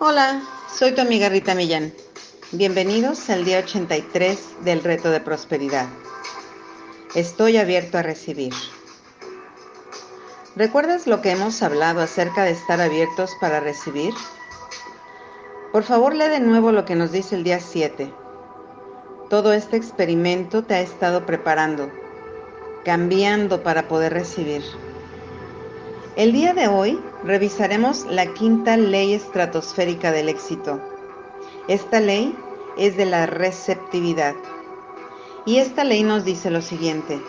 Hola, soy tu amiga Rita Millán. Bienvenidos al día 83 del reto de prosperidad. Estoy abierto a recibir. ¿Recuerdas lo que hemos hablado acerca de estar abiertos para recibir? Por favor, lee de nuevo lo que nos dice el día 7. Todo este experimento te ha estado preparando, cambiando para poder recibir. El día de hoy revisaremos la quinta ley estratosférica del éxito. Esta ley es de la receptividad. Y esta ley nos dice lo siguiente.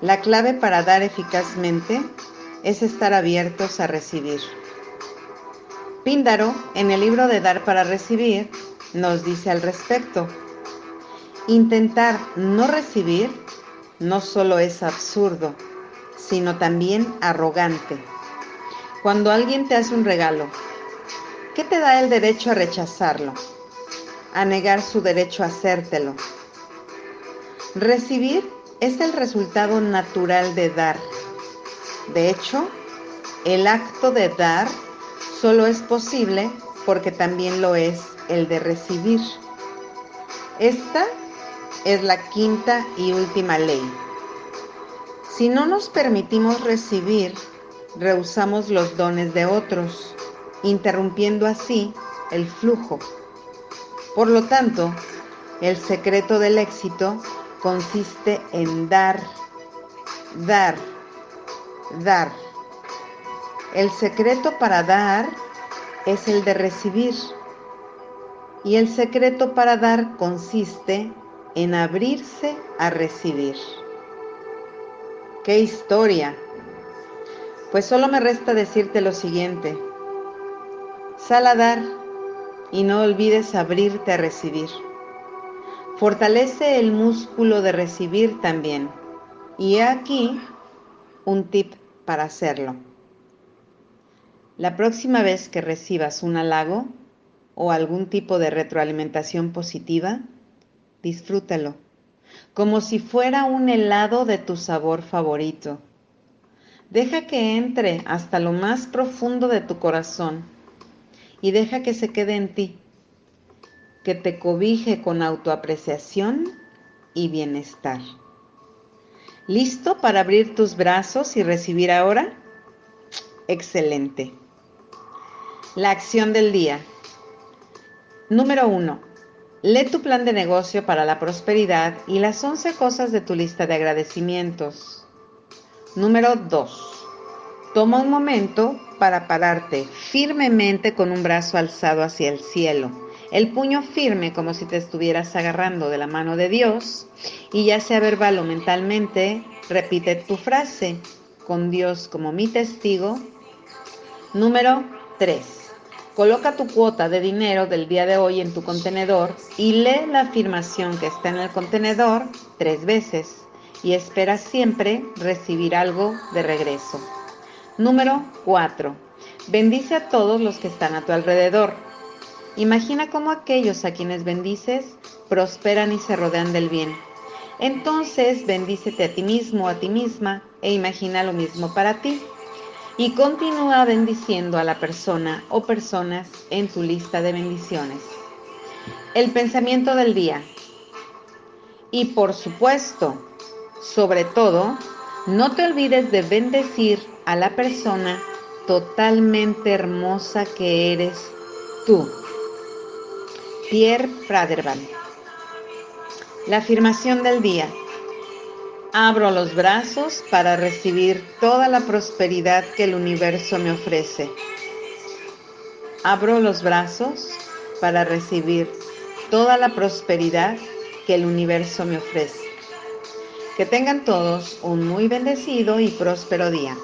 La clave para dar eficazmente es estar abiertos a recibir. Píndaro, en el libro de Dar para Recibir, nos dice al respecto. Intentar no recibir no solo es absurdo, sino también arrogante. Cuando alguien te hace un regalo, ¿qué te da el derecho a rechazarlo? A negar su derecho a hacértelo. Recibir es el resultado natural de dar. De hecho, el acto de dar solo es posible porque también lo es el de recibir. Esta es la quinta y última ley. Si no nos permitimos recibir, rehusamos los dones de otros, interrumpiendo así el flujo. Por lo tanto, el secreto del éxito consiste en dar, dar, dar. El secreto para dar es el de recibir. Y el secreto para dar consiste en abrirse a recibir. ¡Qué historia! Pues solo me resta decirte lo siguiente. Sal a dar y no olvides abrirte a recibir. Fortalece el músculo de recibir también. Y aquí un tip para hacerlo. La próxima vez que recibas un halago o algún tipo de retroalimentación positiva, disfrútalo como si fuera un helado de tu sabor favorito. Deja que entre hasta lo más profundo de tu corazón y deja que se quede en ti, que te cobije con autoapreciación y bienestar. ¿Listo para abrir tus brazos y recibir ahora? Excelente. La acción del día. Número 1 Lee tu plan de negocio para la prosperidad y las 11 cosas de tu lista de agradecimientos. Número 2. Toma un momento para pararte firmemente con un brazo alzado hacia el cielo, el puño firme como si te estuvieras agarrando de la mano de Dios y ya sea verbal o mentalmente, repite tu frase, con Dios como mi testigo. Número 3 Coloca tu cuota de dinero del día de hoy en tu contenedor y lee la afirmación que está en el contenedor tres veces y espera siempre recibir algo de regreso. Número 4. Bendice a todos los que están a tu alrededor. Imagina cómo aquellos a quienes bendices prosperan y se rodean del bien. Entonces bendícete a ti mismo, a ti misma e imagina lo mismo para ti y continúa bendiciendo a la persona o personas en tu lista de bendiciones. El pensamiento del día. Y por supuesto, sobre todo, no te olvides de bendecir a la persona totalmente hermosa que eres tú. Pierre Praderban. La afirmación del día. Abro los brazos para recibir toda la prosperidad que el universo me ofrece. Abro los brazos para recibir toda la prosperidad que el universo me ofrece. Que tengan todos un muy bendecido y próspero día.